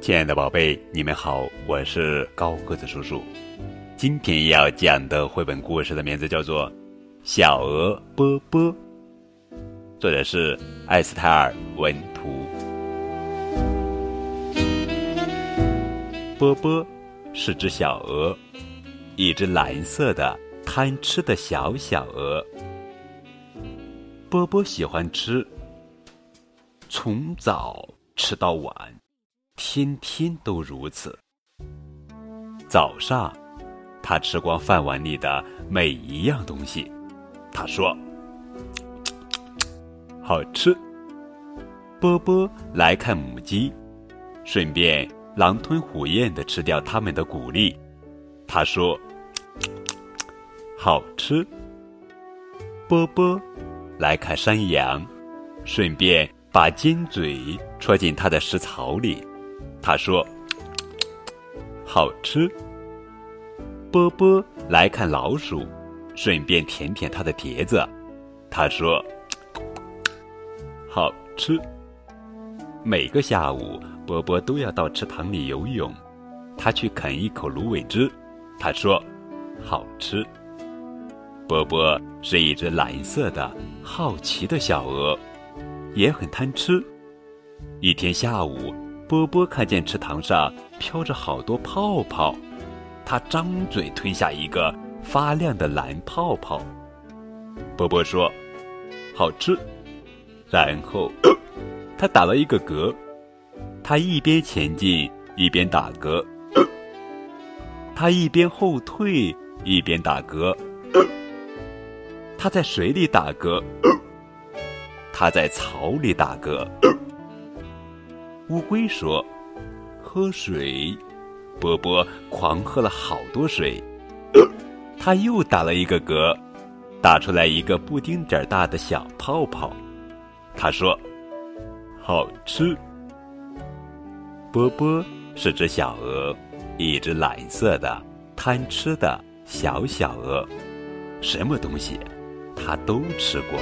亲爱的宝贝，你们好，我是高个子叔叔。今天要讲的绘本故事的名字叫做《小鹅波波》，作者是艾斯泰尔文图。波波是只小鹅，一只蓝色的贪吃的小小鹅。波波喜欢吃，从早吃到晚。天天都如此。早上，他吃光饭碗里的每一样东西，他说：“好吃。”波波来看母鸡，顺便狼吞虎咽的吃掉它们的谷粒，他说：“好吃。”波波来看山羊，顺便把尖嘴戳进它的食槽里。他说：“好吃。”波波来看老鼠，顺便舔舔它的碟子。他说：“好吃。”每个下午，波波都要到池塘里游泳。他去啃一口芦苇汁。他说：“好吃。”波波是一只蓝色的好奇的小鹅，也很贪吃。一天下午。波波看见池塘上飘着好多泡泡，他张嘴吞下一个发亮的蓝泡泡。波波说：“好吃。”然后他打了一个嗝，他一边前进一边打嗝，他一边后退一边打嗝，他在水里打嗝，他在草里打嗝。乌龟说：“喝水。”波波狂喝了好多水，他又打了一个嗝，打出来一个布丁点儿大的小泡泡。他说：“好吃。”波波是只小鹅，一只蓝色的贪吃的小小鹅，什么东西它都吃过。